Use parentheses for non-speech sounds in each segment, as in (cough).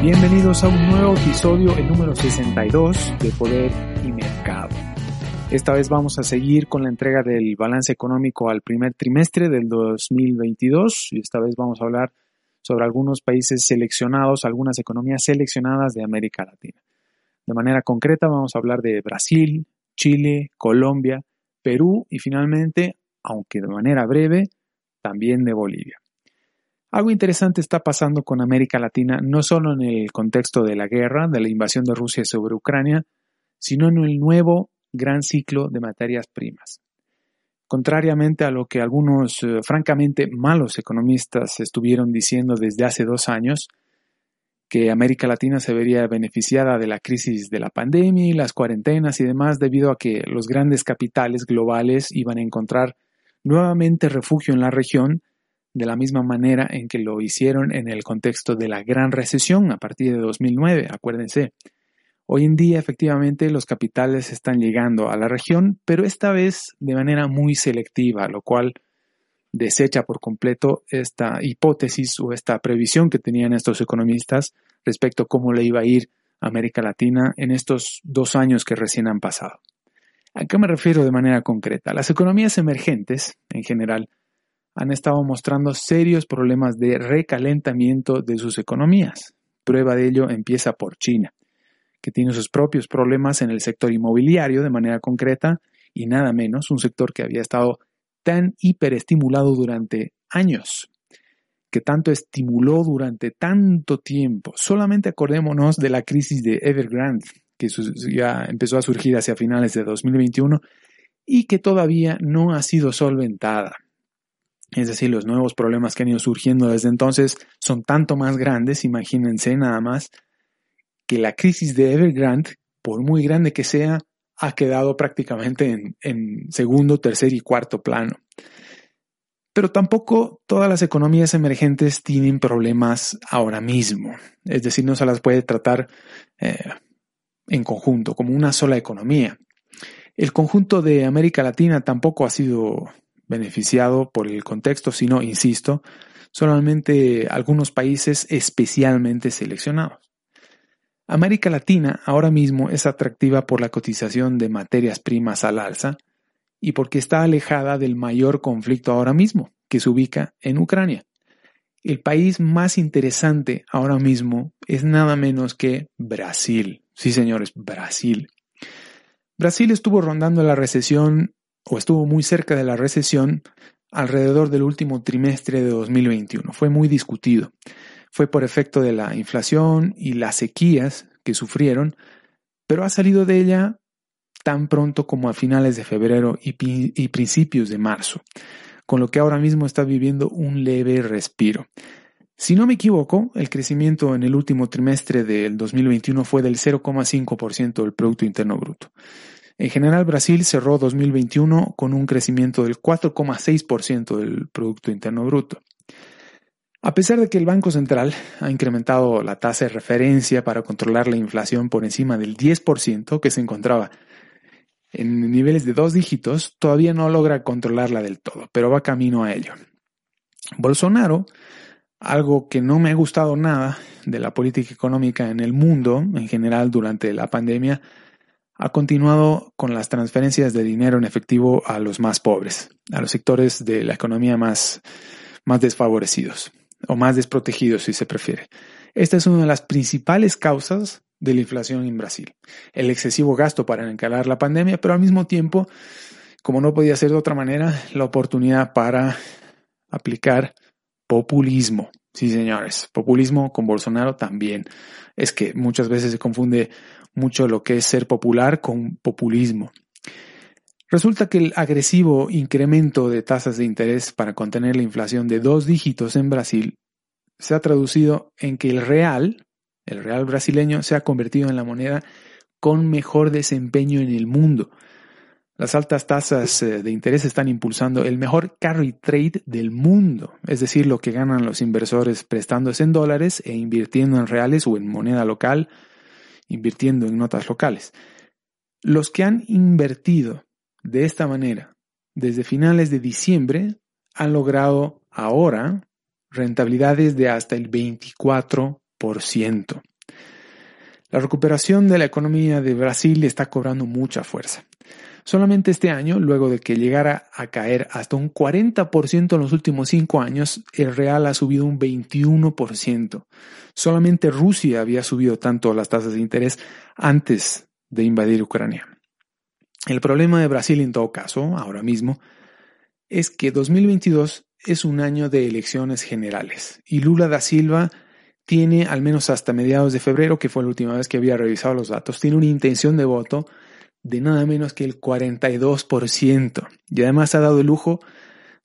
Bienvenidos a un nuevo episodio, el número 62 de Poder y Mercado. Esta vez vamos a seguir con la entrega del balance económico al primer trimestre del 2022 y esta vez vamos a hablar sobre algunos países seleccionados, algunas economías seleccionadas de América Latina. De manera concreta vamos a hablar de Brasil, Chile, Colombia, Perú y finalmente, aunque de manera breve, también de Bolivia. Algo interesante está pasando con América Latina, no solo en el contexto de la guerra, de la invasión de Rusia sobre Ucrania, sino en el nuevo gran ciclo de materias primas. Contrariamente a lo que algunos eh, francamente malos economistas estuvieron diciendo desde hace dos años, que América Latina se vería beneficiada de la crisis de la pandemia y las cuarentenas y demás debido a que los grandes capitales globales iban a encontrar nuevamente refugio en la región de la misma manera en que lo hicieron en el contexto de la gran recesión a partir de 2009, acuérdense. Hoy en día efectivamente los capitales están llegando a la región, pero esta vez de manera muy selectiva, lo cual desecha por completo esta hipótesis o esta previsión que tenían estos economistas respecto a cómo le iba a ir a América Latina en estos dos años que recién han pasado. ¿A qué me refiero de manera concreta? Las economías emergentes, en general, han estado mostrando serios problemas de recalentamiento de sus economías. Prueba de ello empieza por China, que tiene sus propios problemas en el sector inmobiliario de manera concreta y nada menos un sector que había estado tan hiperestimulado durante años, que tanto estimuló durante tanto tiempo. Solamente acordémonos de la crisis de Evergrande, que ya empezó a surgir hacia finales de 2021 y que todavía no ha sido solventada. Es decir, los nuevos problemas que han ido surgiendo desde entonces son tanto más grandes, imagínense nada más, que la crisis de Evergrande, por muy grande que sea, ha quedado prácticamente en, segundo, tercer y cuarto plano. Pero tampoco todas las economías emergentes tienen problemas ahora mismo. Es decir, no se las puede tratar eh, en conjunto, como una sola economía. El conjunto de América Latina tampoco ha sido beneficiado por el contexto, sino, insisto, solamente algunos países especialmente seleccionados. América Latina ahora mismo es atractiva por la cotización de materias primas al alza y porque está alejada del mayor conflicto ahora mismo, que se ubica en Ucrania. El país más interesante ahora mismo es nada menos que Brasil. Sí, señores, Brasil. Brasil estuvo rondando la recesión o estuvo muy cerca de la recesión alrededor del último trimestre de 2021. Fue muy discutido. Fue por efecto de la inflación y las sequías que sufrieron, pero ha salido de ella tan pronto como a finales de febrero y, principios de marzo, con lo que ahora mismo está viviendo un leve respiro. Si no me equivoco, el crecimiento en el último trimestre del 2021 fue del 0,5% del Producto Interno Bruto. En general, Brasil cerró 2021 con un crecimiento del 4,6% del Producto Interno Bruto. A pesar de que el Banco Central ha incrementado la tasa de referencia para controlar la inflación por encima del 10%, que se encontraba en niveles de dos dígitos, todavía no logra controlarla del todo, pero va camino a ello. Bolsonaro, algo que no me ha gustado nada de la política económica en el mundo en general durante la pandemia, ha continuado con las transferencias de dinero en efectivo a los más pobres, a los sectores de la economía más, más desfavorecidos o más desprotegidos si se prefiere. Esta es una de las principales causas de la inflación en Brasil. El excesivo gasto para encalar la pandemia, pero al mismo tiempo, como no podía ser de otra manera, la oportunidad para aplicar populismo. Sí, señores, populismo con Bolsonaro también. Es que muchas veces se confunde mucho lo que es ser popular con populismo. Resulta que el agresivo incremento de tasas de interés para contener la inflación de dos dígitos en Brasil se ha traducido en que el real, el real brasileño, se ha convertido en la moneda con mejor desempeño en el mundo. Las altas tasas eh, de interés están impulsando el mejor carry trade del mundo, es decir, lo que ganan los inversores prestándose en dólares e invirtiendo en reales o en moneda local, invirtiendo en notas locales. Los que han invertido de esta manera, desde finales de diciembre, han logrado ahora rentabilidades de hasta el 24%. La recuperación de la economía de Brasil está cobrando mucha fuerza. Solamente este año, luego de que llegara a caer hasta un 40% en los últimos cinco años, el real ha subido un 21%. Solamente Rusia había subido tanto las tasas de interés antes de invadir Ucrania. El problema de Brasil en todo caso, ahora mismo, es que 2022 es un año de elecciones generales y Lula da Silva tiene, al menos hasta mediados de febrero, que fue la última vez que había revisado los datos, tiene una intención de voto de nada menos que el 42%. Y además ha dado el lujo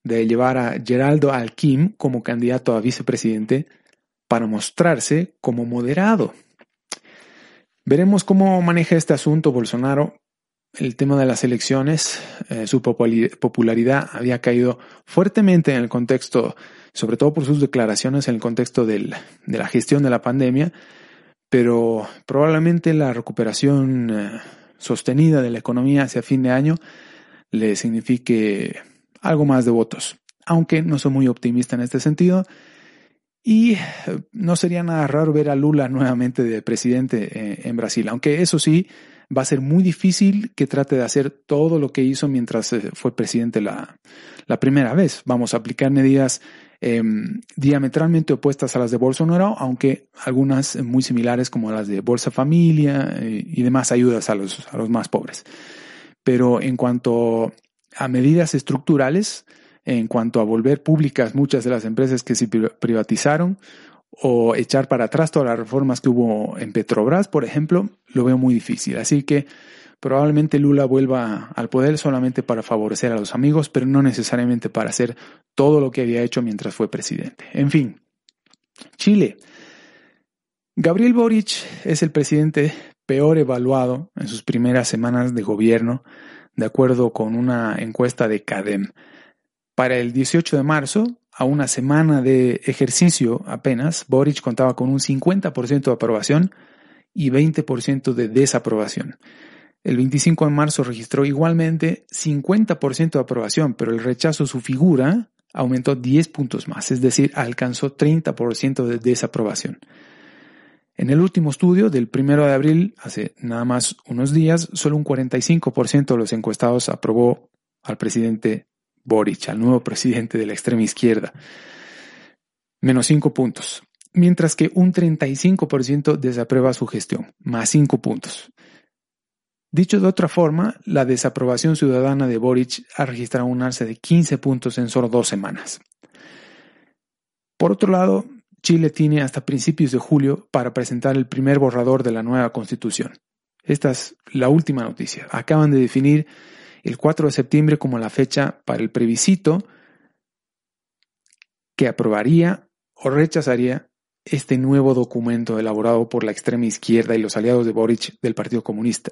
de llevar a Geraldo Alquim como candidato a vicepresidente para mostrarse como moderado. Veremos cómo maneja este asunto Bolsonaro, el tema de las elecciones, eh, su popularidad había caído fuertemente en el contexto, sobre todo por sus declaraciones en el contexto de la gestión de la pandemia, pero probablemente la recuperación eh, sostenida de la economía hacia fin de año le signifique algo más de votos, aunque no soy muy optimista en este sentido. Y eh, no sería nada raro ver a Lula nuevamente de presidente en Brasil, aunque eso sí, va a ser muy difícil que trate de hacer todo lo que hizo mientras eh, fue presidente la, primera vez. Vamos a aplicar medidas em, diametralmente opuestas a las de Bolsonaro, aunque algunas muy similares como las de Bolsa Familia eh, y demás ayudas a los, a los más pobres. Pero en cuanto a medidas estructurales, en cuanto a volver públicas muchas de las empresas que se privatizaron o echar para atrás todas las reformas que hubo en Petrobras, por ejemplo, lo veo muy difícil. Así que probablemente Lula vuelva al poder solamente para favorecer a los amigos, pero no necesariamente para hacer todo lo que había hecho mientras fue presidente. En fin, Chile. Gabriel Boric es el presidente peor evaluado en sus primeras semanas de gobierno, de acuerdo con una encuesta de CADEM. Para el 18 de marzo, a una semana de ejercicio apenas, Boric contaba con un 50% de aprobación y 20% de desaprobación. El 25 de marzo registró igualmente 50% de aprobación, pero el rechazo a su figura aumentó 10 puntos más, es decir, alcanzó 30% de desaprobación. En el último estudio del 1 de abril, hace nada más unos días, solo un 45% de los encuestados aprobó al presidente Boric, al nuevo presidente de la extrema izquierda. Menos 5 puntos. Mientras que un 35% desaprueba su gestión, más 5 puntos. Dicho de otra forma, la desaprobación ciudadana de Boric ha registrado un alza de 15 puntos en solo dos semanas. Por otro lado, Chile tiene hasta principios de julio para presentar el primer borrador de la nueva constitución. Esta es la última noticia. Acaban de definir el 4 de septiembre como la fecha para el plebiscito que aprobaría o rechazaría este nuevo documento elaborado por la extrema izquierda y los aliados de Boric del Partido Comunista.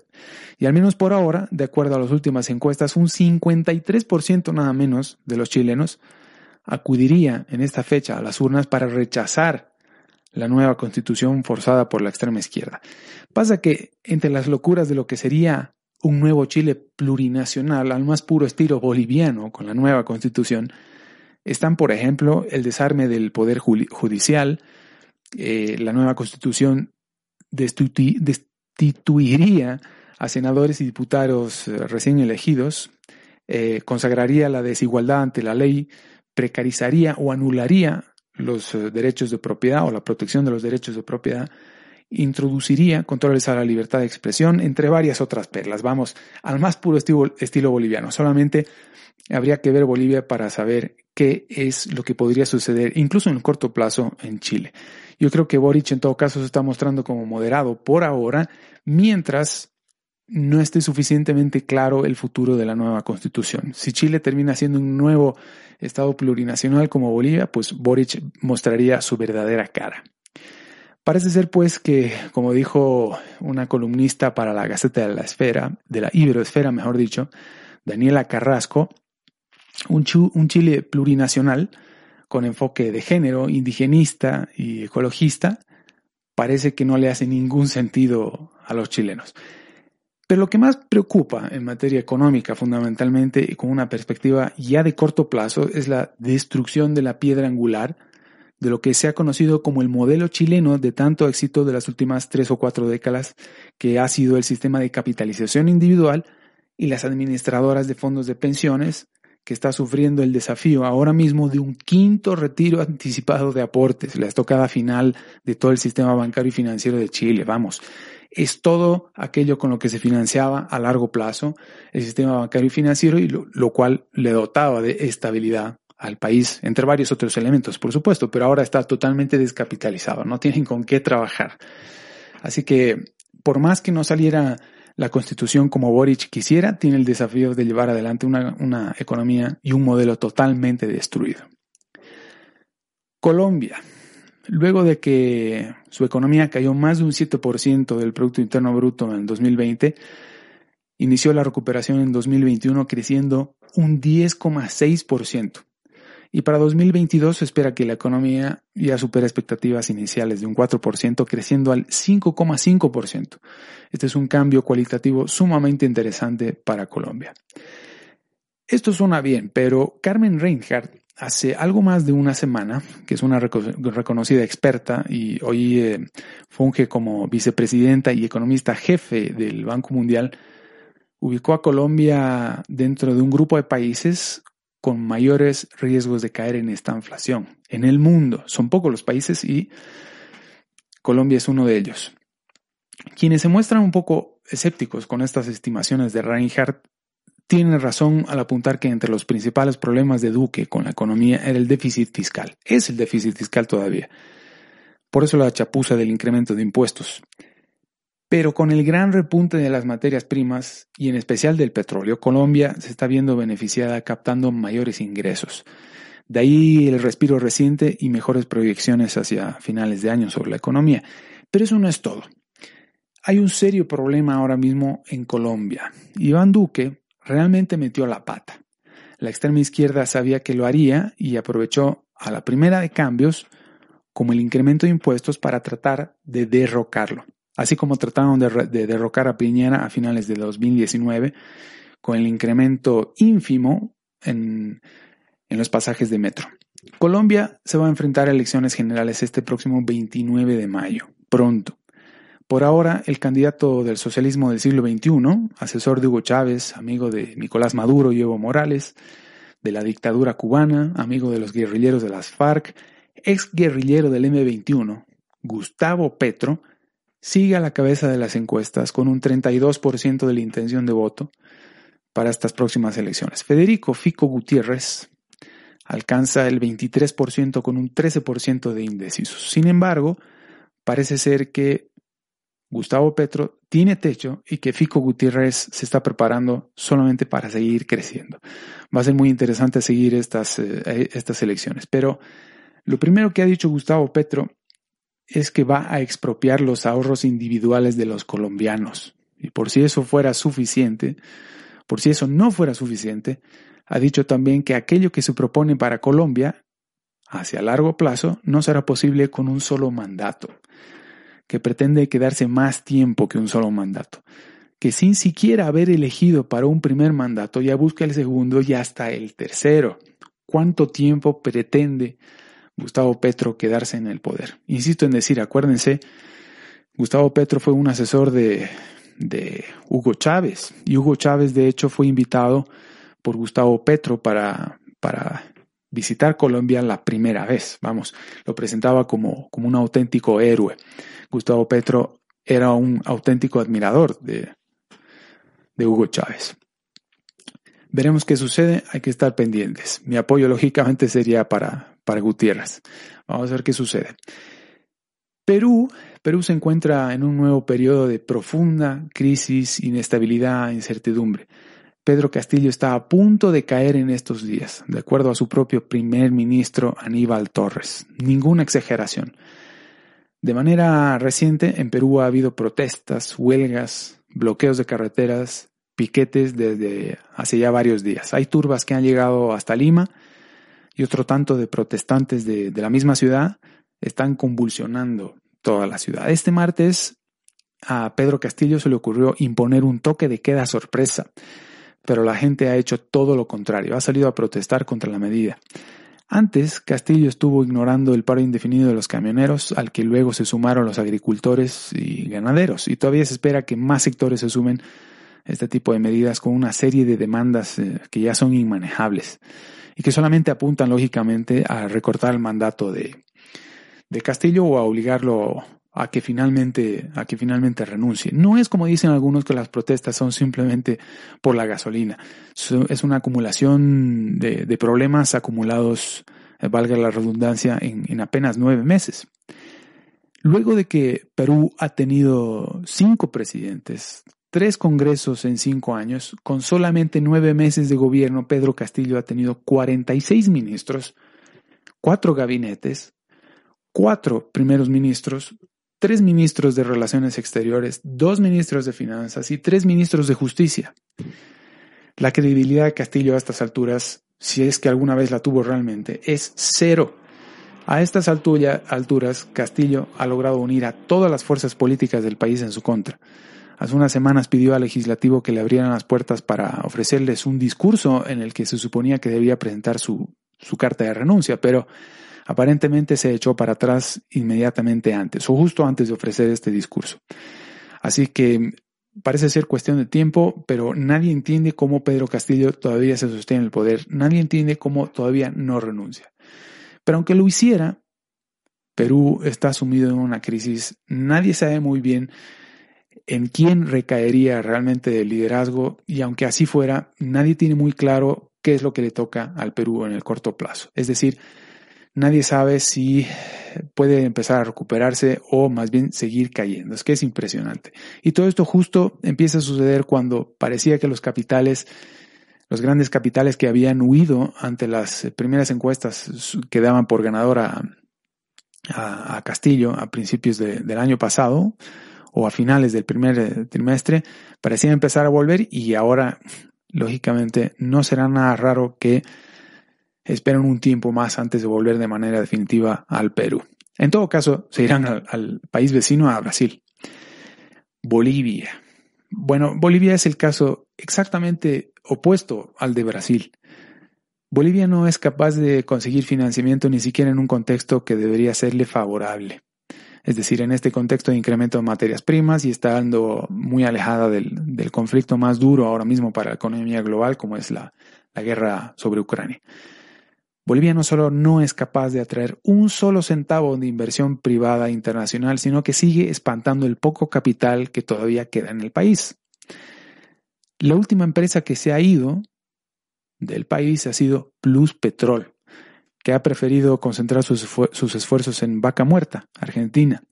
Y al menos por ahora, de acuerdo a las últimas encuestas, un 53% nada menos de los chilenos acudiría en esta fecha a las urnas para rechazar la nueva constitución forzada por la extrema izquierda. Pasa que entre las locuras de lo que sería un nuevo Chile plurinacional al más puro estilo boliviano con la nueva constitución, están, por ejemplo, el desarme del poder judicial, eh, la nueva constitución destituiría a senadores y diputados eh, recién elegidos, eh, consagraría la desigualdad ante la ley, precarizaría o anularía los derechos de propiedad o la protección de los derechos de propiedad introduciría controles a la libertad de expresión, entre varias otras perlas. Vamos, al más puro estilo, estilo, boliviano. Solamente habría que ver Bolivia para saber qué es lo que podría suceder, incluso en el corto plazo, en Chile. Yo creo que Boric en todo caso se está mostrando como moderado por ahora, mientras no esté suficientemente claro el futuro de la nueva constitución. Si Chile termina siendo un nuevo Estado plurinacional como Bolivia, pues Boric mostraría su verdadera cara. Parece ser pues que, como dijo una columnista para la Gaceta de la Esfera, de la Iberoesfera mejor dicho, Daniela Carrasco, un, un Chile plurinacional con enfoque de género, indigenista y ecologista, parece que no le hace ningún sentido a los chilenos. Pero lo que más preocupa en materia económica fundamentalmente y con una perspectiva ya de corto plazo es la destrucción de la piedra angular de lo que se ha conocido como el modelo chileno de tanto éxito de las últimas tres o cuatro décadas, que ha sido el sistema de capitalización individual y las administradoras de fondos de pensiones, que está sufriendo el desafío ahora mismo de un quinto retiro anticipado de aportes, la estocada final de todo el sistema bancario y financiero de Chile. Vamos, es todo aquello con lo que se financiaba a largo plazo el sistema bancario y financiero y lo, lo cual le dotaba de estabilidad al país, entre varios otros elementos, por supuesto, pero ahora está totalmente descapitalizado, no tienen con qué trabajar. Así que, por más que no saliera la constitución como Boric quisiera, tiene el desafío de llevar adelante una, economía y un modelo totalmente destruido. Colombia, luego de que su economía cayó más de un 7% del Producto Interno Bruto en 2020, inició la recuperación en 2021 creciendo un 10,6%. Y para 2022 se espera que la economía ya supere expectativas iniciales de un 4%, creciendo al 5,5%. Este es un cambio cualitativo sumamente interesante para Colombia. Esto suena bien, pero Carmen Reinhardt hace algo más de una semana, que es una reconocida experta y hoy eh, funge como vicepresidenta y economista jefe del Banco Mundial, ubicó a Colombia dentro de un grupo de países con mayores riesgos de caer en esta inflación en el mundo. Son pocos los países y Colombia es uno de ellos. Quienes se muestran un poco escépticos con estas estimaciones de Reinhardt tienen razón al apuntar que entre los principales problemas de Duque con la economía era el déficit fiscal. Es el déficit fiscal todavía. Por eso la chapuza del incremento de impuestos. Pero con el gran repunte de las materias primas y en especial del petróleo, Colombia se está viendo beneficiada captando mayores ingresos. De ahí el respiro reciente y mejores proyecciones hacia finales de año sobre la economía. Pero eso no es todo. Hay un serio problema ahora mismo en Colombia. Iván Duque realmente metió la pata. La extrema izquierda sabía que lo haría y aprovechó a la primera de cambios como el incremento de impuestos para tratar de derrocarlo así como trataron de, derrocar a Piñera a finales de 2019 con el incremento ínfimo en, en los pasajes de metro. Colombia se va a enfrentar a elecciones generales este próximo 29 de mayo, pronto. Por ahora, el candidato del socialismo del siglo XXI, asesor de Hugo Chávez, amigo de Nicolás Maduro y Evo Morales, de la dictadura cubana, amigo de los guerrilleros de las FARC, ex guerrillero del M21, Gustavo Petro, sigue a la cabeza de las encuestas con un 32% de la intención de voto para estas próximas elecciones. Federico Fico Gutiérrez alcanza el 23% con un 13% de indecisos. Sin embargo, parece ser que Gustavo Petro tiene techo y que Fico Gutiérrez se está preparando solamente para seguir creciendo. Va a ser muy interesante seguir estas, eh, estas elecciones. Pero lo primero que ha dicho Gustavo Petro es que va a expropiar los ahorros individuales de los colombianos. Y por si eso fuera suficiente, por si eso no fuera suficiente, ha dicho también que aquello que se propone para Colombia, hacia largo plazo, no será posible con un solo mandato, que pretende quedarse más tiempo que un solo mandato, que sin siquiera haber elegido para un primer mandato ya busca el segundo y hasta el tercero. ¿Cuánto tiempo pretende Gustavo Petro quedarse en el poder. Insisto en decir, acuérdense, Gustavo Petro fue un asesor de, de Hugo Chávez y Hugo Chávez de hecho fue invitado por Gustavo Petro para, para visitar Colombia la primera vez. Vamos, lo presentaba como, como un auténtico héroe. Gustavo Petro era un auténtico admirador de, de Hugo Chávez. Veremos qué sucede, hay que estar pendientes. Mi apoyo lógicamente sería para, para Gutiérrez. Vamos a ver qué sucede. Perú, Perú se encuentra en un nuevo periodo de profunda crisis, inestabilidad, incertidumbre. Pedro Castillo está a punto de caer en estos días, de acuerdo a su propio primer ministro Aníbal Torres. Ninguna exageración. De manera reciente, en Perú ha habido protestas, huelgas, bloqueos de carreteras, piquetes desde hace ya varios días. Hay turbas que han llegado hasta Lima y otro tanto de protestantes de, de la misma ciudad están convulsionando toda la ciudad. Este martes a Pedro Castillo se le ocurrió imponer un toque de queda sorpresa, pero la gente ha hecho todo lo contrario, ha salido a protestar contra la medida. Antes, Castillo estuvo ignorando el paro indefinido de los camioneros, al que luego se sumaron los agricultores y ganaderos, y todavía se espera que más sectores se sumen a este tipo de medidas con una serie de demandas eh, que ya son inmanejables y que solamente apuntan lógicamente a recortar el mandato de, de Castillo o a obligarlo a que finalmente, a que finalmente renuncie. No es como dicen algunos que las protestas son simplemente por la gasolina. Es una acumulación de, problemas acumulados, eh, valga la redundancia, en, en apenas nueve meses. Luego de que Perú ha tenido cinco presidentes, tres congresos en cinco años, con solamente nueve meses de gobierno, Pedro Castillo ha tenido 46 ministros, cuatro gabinetes, cuatro primeros ministros, tres ministros de Relaciones Exteriores, dos ministros de Finanzas y tres ministros de Justicia. La credibilidad de Castillo a estas alturas, si es que alguna vez la tuvo realmente, es cero. A estas alturas, Castillo ha logrado unir a todas las fuerzas políticas del país en su contra. Hace unas semanas pidió al legislativo que le abrieran las puertas para ofrecerles un discurso en el que se suponía que debía presentar su, su carta de renuncia, pero aparentemente se echó para atrás inmediatamente antes o justo antes de ofrecer este discurso. Así que parece ser cuestión de tiempo, pero nadie entiende cómo Pedro Castillo todavía se sostiene en el poder, nadie entiende cómo todavía no renuncia. Pero aunque lo hiciera, Perú está sumido en una crisis, nadie sabe muy bien en quién recaería realmente el liderazgo y aunque así fuera, nadie tiene muy claro qué es lo que le toca al Perú en el corto plazo. Es decir, nadie sabe si puede empezar a recuperarse o más bien seguir cayendo. Es que es impresionante. Y todo esto justo empieza a suceder cuando parecía que los capitales, los grandes capitales que habían huido ante las primeras encuestas que daban por ganador a, Castillo a principios del año pasado o a finales del primer trimestre, parecían empezar a volver y ahora, lógicamente, no será nada raro que esperan un tiempo más antes de volver de manera definitiva al Perú. En todo caso, se irán al, país vecino, a Brasil. Bolivia. Bueno, Bolivia es el caso exactamente opuesto al de Brasil. Bolivia no es capaz de conseguir financiamiento ni siquiera en un contexto que debería serle favorable. Es decir, en este contexto de incremento de materias primas y estando muy alejada del, conflicto más duro ahora mismo para la economía global, como es la guerra sobre Ucrania. Bolivia no solo no es capaz de atraer un solo centavo de inversión privada internacional, sino que sigue espantando el poco capital que todavía queda en el país. La última empresa que se ha ido del país ha sido Plus Petrol, que ha preferido concentrar sus, esfuerzos en Vaca Muerta, Argentina.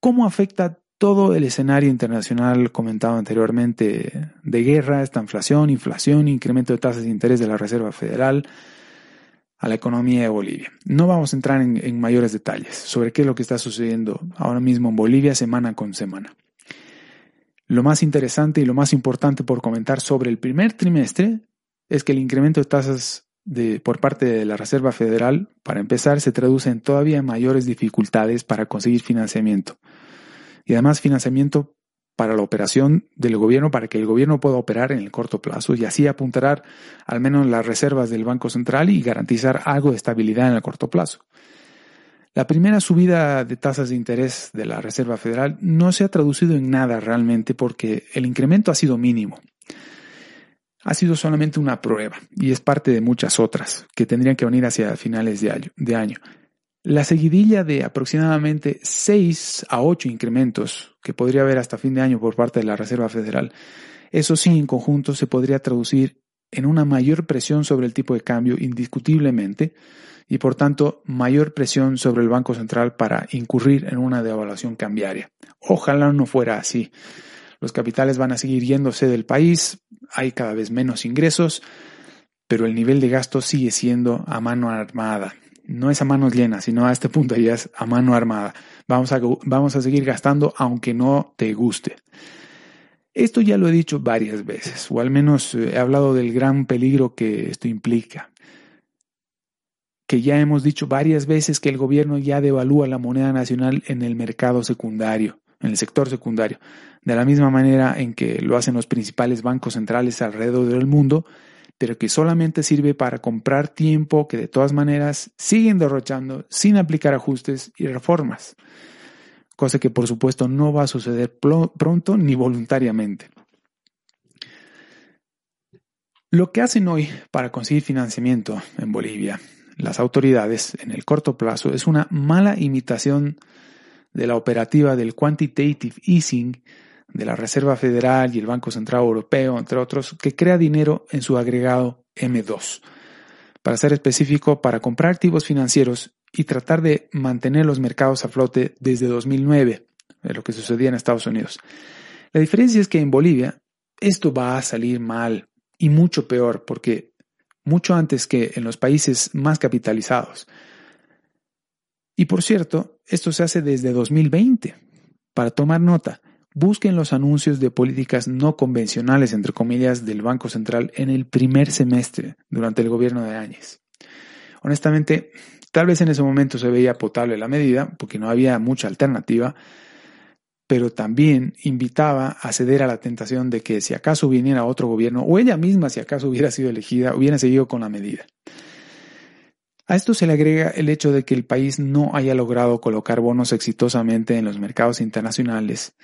¿Cómo afecta todo el escenario internacional comentado anteriormente de guerra, esta inflación, inflación, incremento de tasas de interés de la Reserva Federal, a la economía de Bolivia. No vamos a entrar en, mayores detalles sobre qué es lo que está sucediendo ahora mismo en Bolivia semana con semana. Lo más interesante y lo más importante por comentar sobre el primer trimestre es que el incremento de tasas de, por parte de la Reserva Federal, para empezar, se traduce en todavía mayores dificultades para conseguir financiamiento. Y además financiamiento para la operación del gobierno, para que el gobierno pueda operar en el corto plazo y así apuntar al menos las reservas del Banco Central y garantizar algo de estabilidad en el corto plazo. La primera subida de tasas de interés de la Reserva Federal no se ha traducido en nada realmente porque el incremento ha sido mínimo. Ha sido solamente una prueba y es parte de muchas otras que tendrían que venir hacia finales de año. La seguidilla de aproximadamente 6 a 8 incrementos que podría haber hasta fin de año por parte de la Reserva Federal, eso sí en conjunto se podría traducir en una mayor presión sobre el tipo de cambio indiscutiblemente y por tanto mayor presión sobre el Banco Central para incurrir en una devaluación cambiaria. Ojalá no fuera así. Los capitales van a seguir yéndose del país, hay cada vez menos ingresos, pero el nivel de gasto sigue siendo a mano armada no es a manos llenas, sino a este punto ya es a mano armada. Vamos a, vamos a seguir gastando aunque no te guste. Esto ya lo he dicho varias veces, o al menos eh, he hablado del gran peligro que esto implica. Que ya hemos dicho varias veces que el gobierno ya devalúa la moneda nacional en el mercado secundario, en el sector secundario, de la misma manera en que lo hacen los principales bancos centrales alrededor del mundo pero que solamente sirve para comprar tiempo que de todas maneras siguen derrochando sin aplicar ajustes y reformas, cosa que por supuesto no va a suceder pronto ni voluntariamente. Lo que hacen hoy para conseguir financiamiento en Bolivia las autoridades en el corto plazo es una mala imitación de la operativa del quantitative easing de la Reserva Federal y el Banco Central Europeo, entre otros, que crea dinero en su agregado M2. Para ser específico, para comprar activos financieros y tratar de mantener los mercados a flote desde 2009, de lo que sucedía en Estados Unidos. La diferencia es que en Bolivia esto va a salir mal y mucho peor, porque mucho antes que en los países más capitalizados. Y por cierto, esto se hace desde 2020. Para tomar nota, Busquen los anuncios de políticas no convencionales, entre comillas, del Banco Central en el primer semestre durante el gobierno de Áñez. Honestamente, tal vez en ese momento se veía potable la medida, porque no había mucha alternativa, pero también invitaba a ceder a la tentación de que si acaso viniera otro gobierno, o ella misma si acaso hubiera sido elegida, hubiera seguido con la medida. A esto se le agrega el hecho de que el país no haya logrado colocar bonos exitosamente en los mercados internacionales,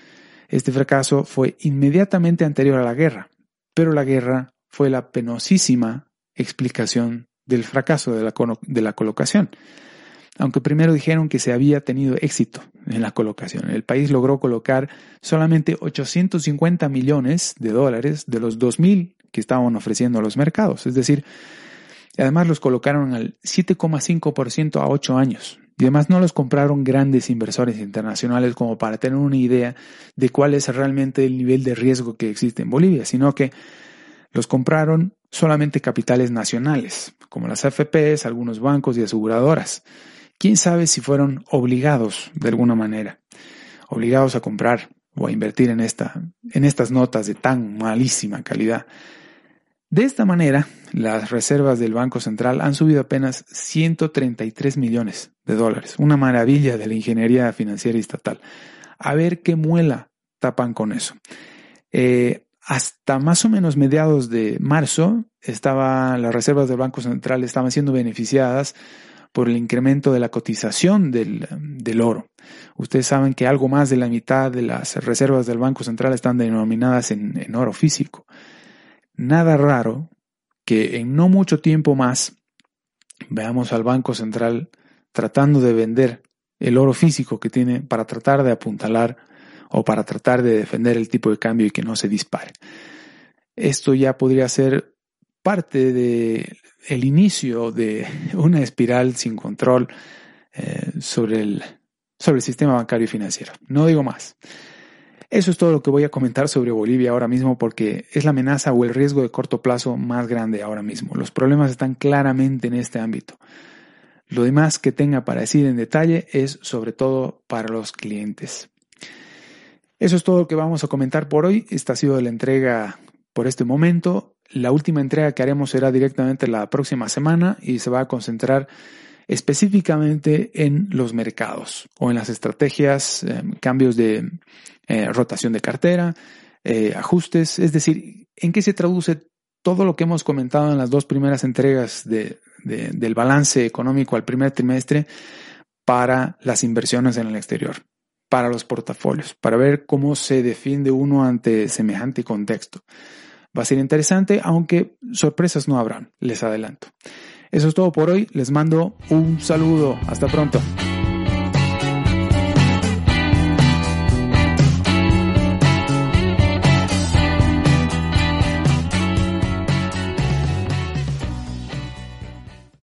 este fracaso fue inmediatamente anterior a la guerra, pero la guerra fue la penosísima explicación del fracaso de la, colocación. Aunque primero dijeron que se había tenido éxito en la colocación. El país logró colocar solamente 850 millones de dólares de los 2.000 que estaban ofreciendo los mercados. Es decir, además los colocaron al 7,5% a 8 años. Y además no los compraron grandes inversores internacionales como para tener una idea de cuál es realmente el nivel de riesgo que existe en Bolivia, sino que los compraron solamente capitales nacionales, como las AFPs, algunos bancos y aseguradoras. Quién sabe si fueron obligados de alguna manera, obligados a comprar o a invertir en, esta, en estas notas de tan malísima calidad. De esta manera, las reservas del Banco Central han subido apenas 133 millones de dólares. Una maravilla de la ingeniería financiera estatal. A ver qué muela tapan con eso. Eh, hasta más o menos mediados de marzo, las reservas del Banco Central estaban siendo beneficiadas por el incremento de la cotización del, oro. Ustedes saben que algo más de la mitad de las reservas del Banco Central están denominadas en oro físico nada raro que en no mucho tiempo más veamos al Banco Central tratando de vender el oro físico que tiene para tratar de apuntalar o para tratar de defender el tipo de cambio y que no se dispare. Esto ya podría ser parte de el inicio de (laughs) una espiral sin control eh, sobre, el, sobre el sistema bancario y financiero. No digo más. Eso es todo lo que voy a comentar sobre Bolivia ahora mismo porque es la amenaza o el riesgo de corto plazo más grande ahora mismo. Los problemas están claramente en este ámbito. Lo demás que tenga para decir en detalle es sobre todo para los clientes. Eso es todo lo que vamos a comentar por hoy. Esta ha sido la entrega por este momento. La última entrega que haremos será directamente la próxima semana y se va a concentrar específicamente en los mercados o en las estrategias, em, cambios de eh, rotación de cartera, eh, ajustes, es decir, en qué se traduce todo lo que hemos comentado en las dos primeras entregas del balance económico al primer trimestre para las inversiones en el exterior, para los portafolios, para ver cómo se defiende uno ante semejante contexto. Va a ser interesante, aunque sorpresas no habrán, les adelanto. Eso es todo por hoy, les mando un saludo, hasta pronto.